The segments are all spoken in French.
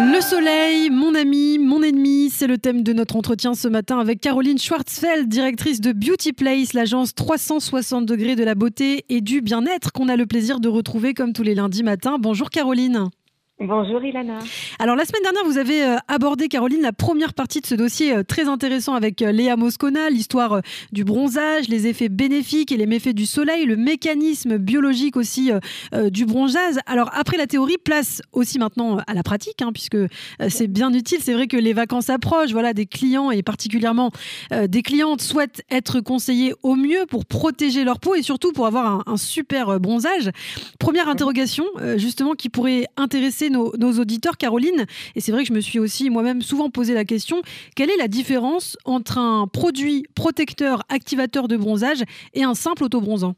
Le soleil, mon ami, mon ennemi, c'est le thème de notre entretien ce matin avec Caroline Schwartzfeld, directrice de Beauty Place, l'agence 360 degrés de la beauté et du bien-être qu'on a le plaisir de retrouver comme tous les lundis matins. Bonjour Caroline. Bonjour Ilana. Alors la semaine dernière, vous avez euh, abordé, Caroline, la première partie de ce dossier euh, très intéressant avec euh, Léa Moscona, l'histoire du bronzage, les effets bénéfiques et les méfaits du soleil, le mécanisme biologique aussi du bronzage. Alors après la théorie, place aussi maintenant à la pratique, hein, puisque c'est bien utile. C'est vrai que les vacances approchent, voilà, des clients et particulièrement des clientes souhaitent être conseillés au mieux pour protéger leur peau et surtout pour avoir un super bronzage. Première interrogation, justement, qui pourrait intéresser nos, auditeurs, Caroline. Et c'est vrai que je me suis aussi moi-même souvent posé la question quelle est la différence entre un produit protecteur activateur de bronzage et un simple autobronzant?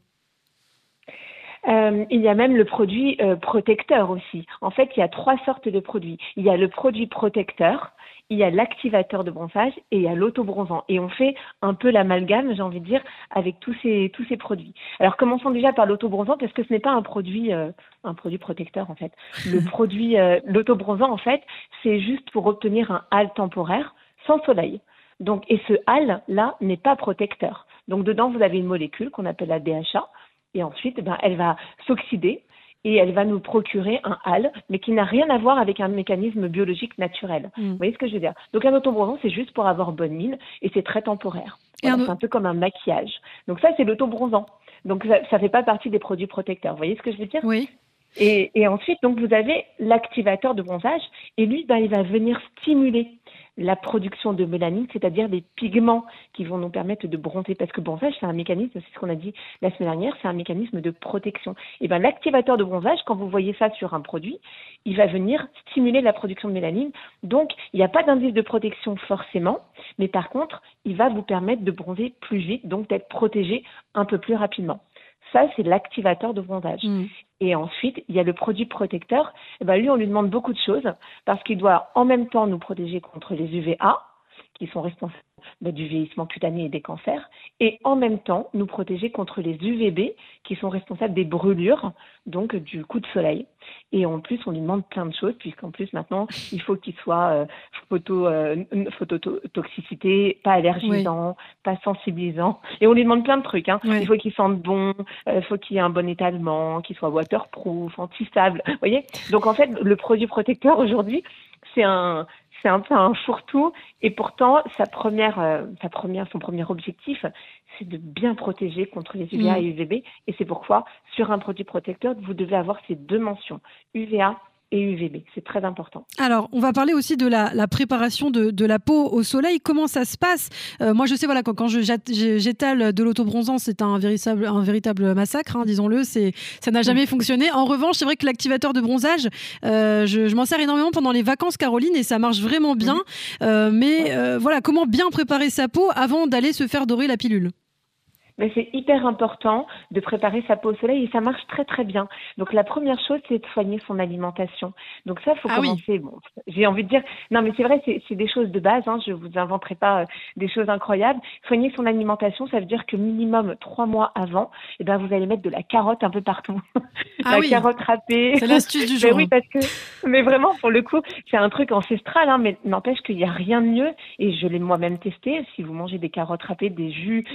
Euh, il y a même le produit euh, protecteur aussi. En fait, il y a trois sortes de produits. Il y a le produit protecteur, il y a l'activateur de bronzage et il y a l'autobronzant. Et on fait un peu l'amalgame, j'ai envie de dire, avec tous ces, tous ces produits. Alors commençons déjà par l'autobronzant parce que ce n'est pas un produit, euh, un produit protecteur en fait. Le produit, euh, l'autobronzant en fait, c'est juste pour obtenir un hâle temporaire sans soleil. Donc, et ce hâle là n'est pas protecteur. Donc dedans, vous avez une molécule qu'on appelle la DHA. Et ensuite, ben, elle va s'oxyder et elle va nous procurer un hâle, mais qui n'a rien à voir avec un mécanisme biologique naturel. Mm. Vous voyez ce que je veux dire? Donc un autobronzant, c'est juste pour avoir bonne mine et c'est très temporaire. c'est un peu comme un maquillage. Donc ça, c'est l'autobronzant. Donc ça ne fait pas partie des produits protecteurs. Vous voyez ce que je veux dire? Oui. Et, et, ensuite, donc vous avez l'activateur de bronzage, et lui, ben, il va venir stimuler la production de mélanine, c'est-à-dire des pigments qui vont nous permettre de bronzer. Parce que bronzage, c'est un mécanisme, c'est ce qu'on a dit la semaine dernière, c'est un mécanisme de protection. Et ben l'activateur de bronzage, quand vous voyez ça sur un produit, il va venir stimuler la production de mélanine. Donc, il n'y a pas d'indice de protection forcément, mais par contre, il va vous permettre de bronzer plus vite, donc d'être protégé un peu plus rapidement. Ça, c'est l'activateur de bronzage. Mm. Et ensuite, il y a le produit protecteur. Eh ben, lui, on lui demande beaucoup de choses parce qu'il doit en même temps nous protéger contre les UVA, qui sont responsables du vieillissement cutané et des cancers, et en même temps nous protéger contre les UVB qui sont responsables des brûlures, donc du coup de soleil. Et en plus, on lui demande plein de choses, puisqu'en plus maintenant, il faut qu'il soit euh, photo, euh, phototoxicité, pas allergisant, pas sensibilisant. Et on lui demande plein de trucs. Hein. Il faut qu'il sente bon, il euh, faut qu'il ait un bon étalement, qu'il soit waterproof, anti-stable. Vous voyez Donc en fait, le produit protecteur aujourd'hui, c'est un, c'est un peu un fourre-tout. Et pourtant, sa première, euh, sa première, son premier objectif, c'est de bien protéger contre les UVA et UVB. Et c'est pourquoi, sur un produit protecteur, vous devez avoir ces deux mentions, UVA et UVB. C'est très important. Alors, on va parler aussi de la, préparation de, la peau au soleil. Comment ça se passe? Euh, Moi, je sais, voilà, quand, quand j'étale de l'autobronzant, c'est un véritable, un véritable massacre, hein, disons-le. Ça n'a jamais fonctionné. En revanche, c'est vrai que l'activateur de bronzage, euh, je, m'en sers énormément pendant les vacances, Caroline, et ça marche vraiment bien. Euh, mais voilà, comment bien préparer sa peau avant d'aller se faire dorer la pilule? Mais c'est hyper important de préparer sa peau au soleil et ça marche très très bien. Donc la première chose, c'est de soigner son alimentation. Donc ça, faut ah commencer. Bon, j'ai envie de dire, non mais c'est vrai, c'est des choses de base. Hein, je vous inventerai pas euh, des choses incroyables. Soigner son alimentation, ça veut dire que minimum trois mois avant, eh ben vous allez mettre de la carotte un peu partout. Ah la carotte râpée. C'est l'astuce du jour. mais oui, parce que, mais vraiment pour le coup, c'est un truc ancestral. Hein, mais n'empêche qu'il n'y a rien de mieux. Et je l'ai moi-même testé. Si vous mangez des carottes râpées, des jus,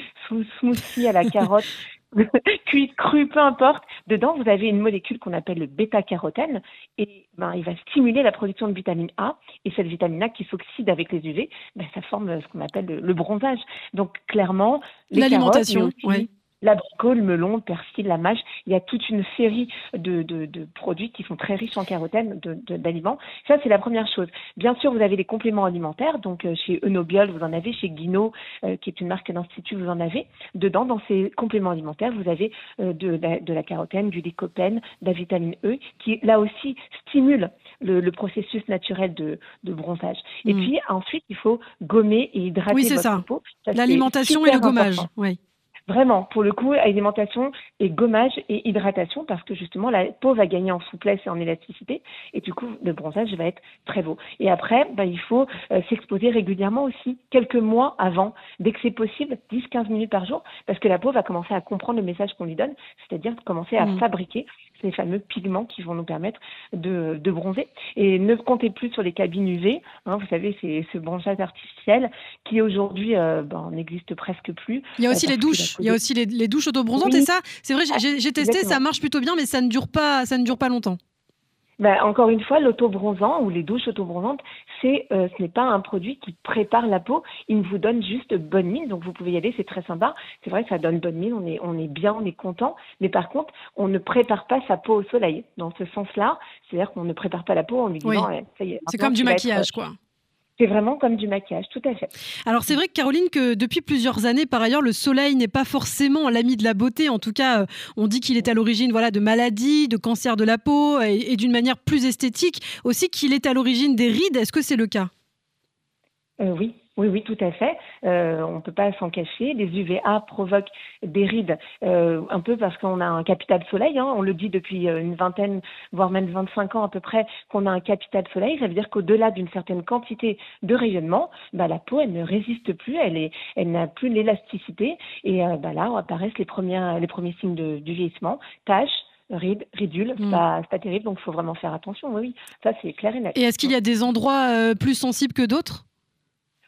à la carotte, cuite, crue, peu importe. Dedans, vous avez une molécule qu'on appelle le bêta-carotène et ben, il va stimuler la production de vitamine A. Et cette vitamine A qui s'oxyde avec les UV, ben, ça forme ce qu'on appelle le, bronzage. Donc, clairement, l'alimentation, oui l'abricot, le melon, le persil, la mâche. Il y a toute une série de, produits qui sont très riches en carotène, d'aliments. Ça, c'est la première chose. Bien sûr, vous avez les compléments alimentaires. Donc, euh, chez Enobiol, vous en avez. Chez Guino, euh, qui est une marque d'institut, vous en avez. Dedans, dans ces compléments alimentaires, vous avez euh, de, la, carotène, du lycopène, de la vitamine E, qui, là aussi, stimule le, processus naturel de, bronzage. Et mm. puis, ensuite, il faut gommer et hydrater oui, votre ça. peau. L'alimentation et le gommage. Oui. Vraiment, pour le coup, alimentation et gommage et hydratation, parce que justement, la peau va gagner en souplesse et en élasticité, et du coup, le bronzage va être très beau. Et après, bah, il faut euh, s'exposer régulièrement aussi, quelques mois avant, dès que c'est possible, 10-15 minutes par jour, parce que la peau va commencer à comprendre le message qu'on lui donne, c'est-à-dire commencer à mmh. fabriquer ces fameux pigments qui vont nous permettre de, bronzer. Et ne comptez plus sur les cabines UV. Hein, vous savez, c'est ce bronzage artificiel qui aujourd'hui euh, ben, n'existe presque plus. Il y a aussi les douches. Il y a aussi les, douches autobronzantes. Et ça, c'est vrai, j'ai testé, ça marche plutôt bien, mais ça ne dure pas, ça ne dure pas longtemps. Ben, encore une fois, l'autobronzant ou les douches autobronzantes, c'est, euh, ce n'est pas un produit qui prépare la peau. Il vous donne juste bonne mine. Donc vous pouvez y aller, c'est très sympa. C'est vrai que ça donne bonne mine, on est, on est bien, on est content. Mais par contre, on ne prépare pas sa peau au soleil. Dans ce sens-là, c'est-à-dire qu'on ne prépare pas la peau en lui disant, ça y est. C'est comme du maquillage, quoi. C'est vraiment comme du maquillage, tout à fait. Alors c'est vrai que Caroline, que depuis plusieurs années, par ailleurs, le soleil n'est pas forcément l'ami de la beauté. En tout cas, euh, on dit qu'il est à l'origine voilà, de maladies, de cancers de la peau et, d'une manière plus esthétique aussi qu'il est à l'origine des rides. Est-ce que c'est le cas? Euh, Oui, oui, oui, tout à fait. Euh, on ne peut pas s'en cacher. Les UVA provoquent des rides, euh, un peu parce qu'on a un capital soleil. Hein. On le dit depuis euh, une vingtaine, voire même 25 ans à peu près, qu'on a un capital soleil. Ça veut dire qu'au-delà d'une certaine quantité de rayonnement, bah, la peau, elle ne résiste plus, elle, est, elle n'a plus l'élasticité. Et bah, là, apparaissent les, premiers, les premiers signes de, du vieillissement, taches, rides, ridules, c'est mm. pas, pas, terrible, donc il faut vraiment faire attention. Oui, ça c'est clair et net. Et est-ce qu'il y a des endroits plus sensibles que d'autres?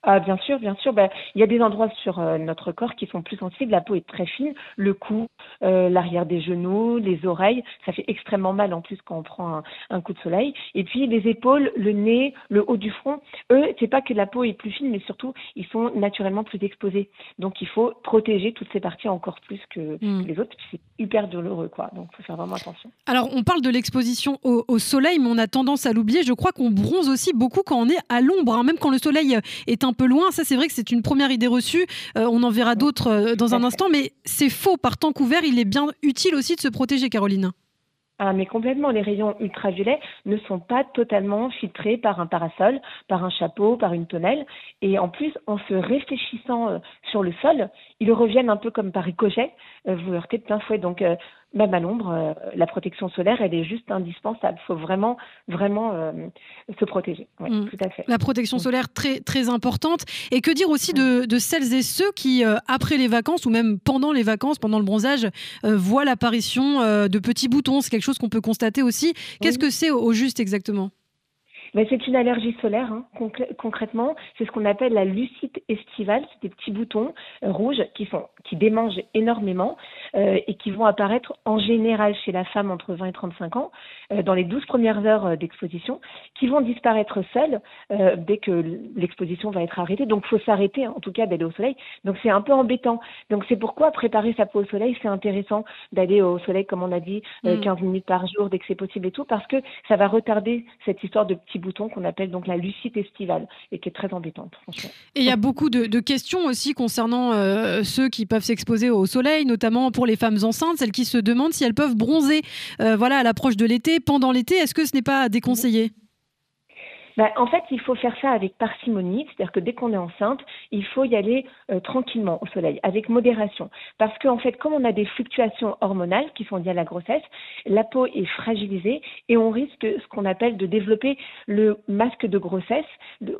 Ah, bien sûr, bien sûr. Ben, il y a des endroits sur euh, notre corps qui sont plus sensibles. La peau est très fine, le cou, euh, l'arrière des genoux, les oreilles. Ça fait extrêmement mal en plus quand on prend un, coup de soleil. Et puis les épaules, le nez, le haut du front. Eux, c'est pas que la peau est plus fine, mais surtout ils sont naturellement plus exposés. Donc il faut protéger toutes ces parties encore plus que, hmm. les autres. C'est hyper douloureux, quoi. Donc il faut faire vraiment attention. Alors on parle de l'exposition au, soleil, mais on a tendance à l'oublier. Je crois qu'on bronze aussi beaucoup quand on est à l'ombre, hein. même quand le soleil est un peu loin. Ça, c'est vrai que c'est une première idée reçue. Euh, on en verra d'autres euh, dans un instant, mais c'est faux. Par temps couvert, il est bien utile aussi de se protéger, Caroline. Ah, mais complètement, les rayons ultraviolets ne sont pas totalement filtrés par un parasol, par un chapeau, par une tonnelle. Et en plus, en se réfléchissant euh, sur le sol, ils reviennent un peu comme par ricochet, vous heurtez de plein fouet. Donc, même à l'ombre, euh, la protection solaire, elle est juste indispensable. Il faut vraiment, vraiment euh, se protéger. Mm. Tout à fait. La protection solaire, très, très importante. Et que dire aussi de, celles et ceux qui, euh, après les vacances ou même pendant les vacances, pendant le bronzage, voient l'apparition de petits boutons C'est quelque chose qu'on peut constater aussi. Qu'est-ce que c'est au juste exactement? C'est une allergie solaire, hein, concrètement. C'est ce qu'on appelle la lucite estivale. C'est des petits boutons euh, rouges qui, sont, qui démangent énormément euh, et qui vont apparaître en général chez la femme entre 20 et 35 ans euh, dans les 12 premières heures d'exposition, qui vont disparaître seules dès que l'exposition va être arrêtée. Donc, il faut s'arrêter, en tout cas, d'aller au soleil. Donc, c'est un peu embêtant. Donc, c'est pourquoi préparer sa peau au soleil, c'est intéressant d'aller au soleil, comme on a dit, 15 mm. minutes par jour dès que c'est possible et tout, parce que ça va retarder cette histoire de petits qu'on appelle donc la lucite estivale et qui est très embêtante. Et il y a beaucoup de, questions aussi concernant euh, ceux qui peuvent s'exposer au soleil, notamment pour les femmes enceintes, celles qui se demandent si elles peuvent bronzer euh, voilà, à l'approche de l'été, pendant l'été. Est-ce que ce n'est pas déconseillé bah, en fait, il faut faire ça avec parcimonie, c'est-à-dire que dès qu'on est enceinte, il faut y aller euh, tranquillement au soleil, avec modération. Parce qu'en fait, comme on a des fluctuations hormonales qui sont liées à la grossesse, la peau est fragilisée et on risque ce qu'on appelle de développer le masque de grossesse.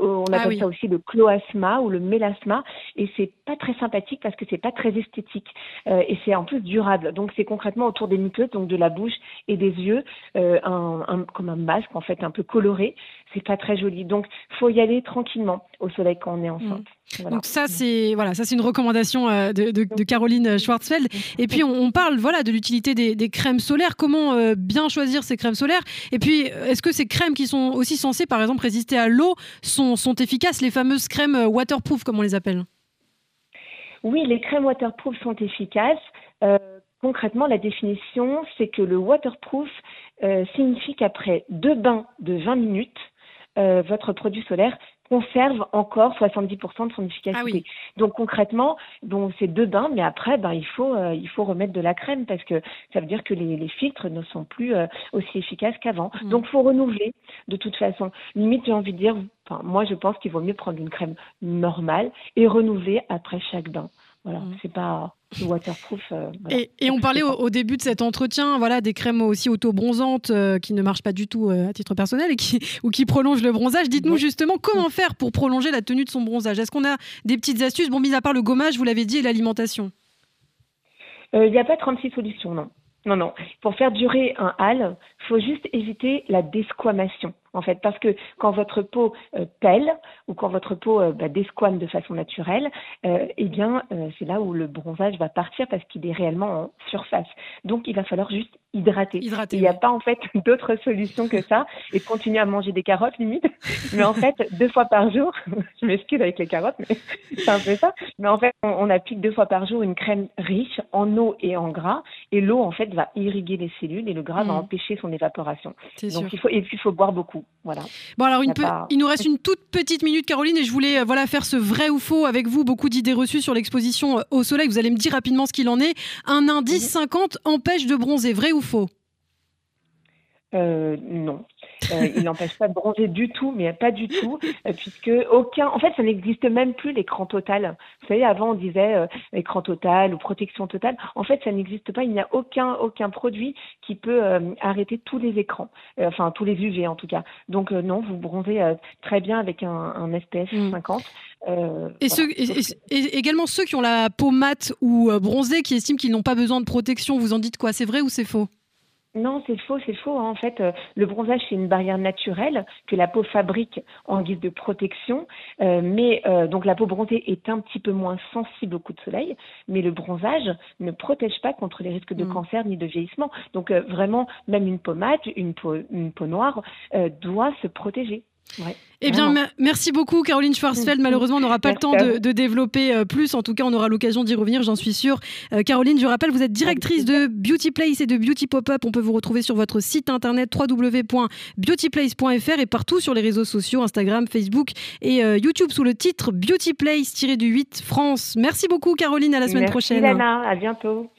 On ah appelle ça aussi le cloasma ou le mélasma. Et c'est pas très sympathique parce que c'est pas très esthétique. Euh, et c'est en plus durable. Donc c'est concrètement autour des muqueuses, donc de la bouche et des yeux, euh, un, comme un masque en fait un peu coloré. C'est pas très joli. Donc, faut y aller tranquillement au soleil quand on est enceinte. Mmh. Donc ça c'est voilà ça c'est une recommandation euh, de, Caroline Schwarzfeld et puis on, parle voilà de l'utilité des, crèmes solaires. Comment euh, bien choisir ces crèmes solaires? Et puis est-ce que ces crèmes qui sont aussi censées par exemple résister à l'eau sont, sont efficaces? Les fameuses crèmes euh, waterproof comme on les appelle. Oui les crèmes waterproof sont efficaces. Concrètement la définition c'est que le waterproof signifie qu'après deux bains de 20 minutes euh, votre produit solaire conserve encore 70% de son efficacité. Ah Donc concrètement, donc c'est deux bains, mais après, ben il faut euh, il faut remettre de la crème parce que ça veut dire que les, les filtres ne sont plus euh, aussi efficaces qu'avant. Donc, mm. Donc faut renouveler de toute façon. Limite, j'ai envie de dire, enfin moi je pense qu'il vaut mieux prendre une crème normale et renouveler après chaque bain. Voilà, mm. c'est pas waterproof. Euh, et, on parlait au, début de cet entretien, voilà, des crèmes aussi auto-bronzantes euh, qui ne marchent pas du tout euh, à titre personnel et qui, ou qui prolongent le bronzage. Dites-nous justement comment faire pour prolonger la tenue de son bronzage. Est-ce qu'on a des petites astuces? Bon, mis à part le gommage, vous l'avez dit, et l'alimentation. Il n'y a pas 36 solutions, non. Non, non. Pour faire durer un il faut juste éviter la desquamation en fait, parce que quand votre peau euh, pèle ou quand votre peau euh, bah, desquame de façon naturelle, euh, eh bien, c'est là où le bronzage va partir parce qu'il est réellement en surface. Donc, il va falloir juste hydrater. il n'y a pas en fait d'autre solution que ça et continuer à manger des carottes limite. Mais en fait, deux fois par jour, je m'excuse avec les carottes, mais c'est un peu ça. Mais en fait, on, applique deux fois par jour une crème riche en eau et en gras et l'eau en fait va irriguer les cellules et le gras va mmh. empêcher son évaporation. Donc il faut et puis il faut boire beaucoup. Voilà. Bon, alors, il nous reste une toute petite minute, Caroline, et je voulais euh, voilà, faire ce vrai ou faux avec vous. Beaucoup d'idées reçues sur l'exposition euh, au soleil. Vous allez me dire rapidement ce qu'il en est. Un indice 50 empêche de bronzer, vrai ou faux? Euh, non. Euh, il n'empêche pas de bronzer du tout, mais pas du tout, euh, puisque aucun. En fait, ça n'existe même plus l'écran total. Vous savez, avant on disait euh, écran total ou protection totale. En fait, ça n'existe pas. Il n'y a aucun aucun produit qui peut arrêter tous les écrans, enfin tous les UV en tout cas. Donc non, vous bronzez très bien avec un, un SPF 50. et, ceux, et, également ceux qui ont la peau mate ou bronzée, qui estiment qu'ils n'ont pas besoin de protection, vous en dites quoi? C'est vrai ou c'est faux? Non, c'est faux, c'est faux. Hein. En fait, euh, le bronzage, c'est une barrière naturelle que la peau fabrique en guise de protection. Euh, mais euh, donc la peau bronzée est un petit peu moins sensible au coup de soleil, mais le bronzage ne protège pas contre les risques de mm. cancer ni de vieillissement. Donc vraiment, même une peau mate, une peau, une peau noire doit se protéger. Eh bien, merci beaucoup, Caroline Schwarzfeld. Malheureusement, on n'aura pas le temps de, développer euh, plus. En tout cas, on aura l'occasion d'y revenir, j'en suis sûre. Euh, Caroline, je rappelle, vous êtes directrice de Beauty Place et de Beauty Pop-Up. On peut vous retrouver sur votre site internet www.beautyplace.fr et partout sur les réseaux sociaux, Instagram, Facebook et euh, YouTube sous le titre Beauty Place-du-8 France. Merci beaucoup, Caroline. À la semaine merci, prochaine. Lana, à bientôt.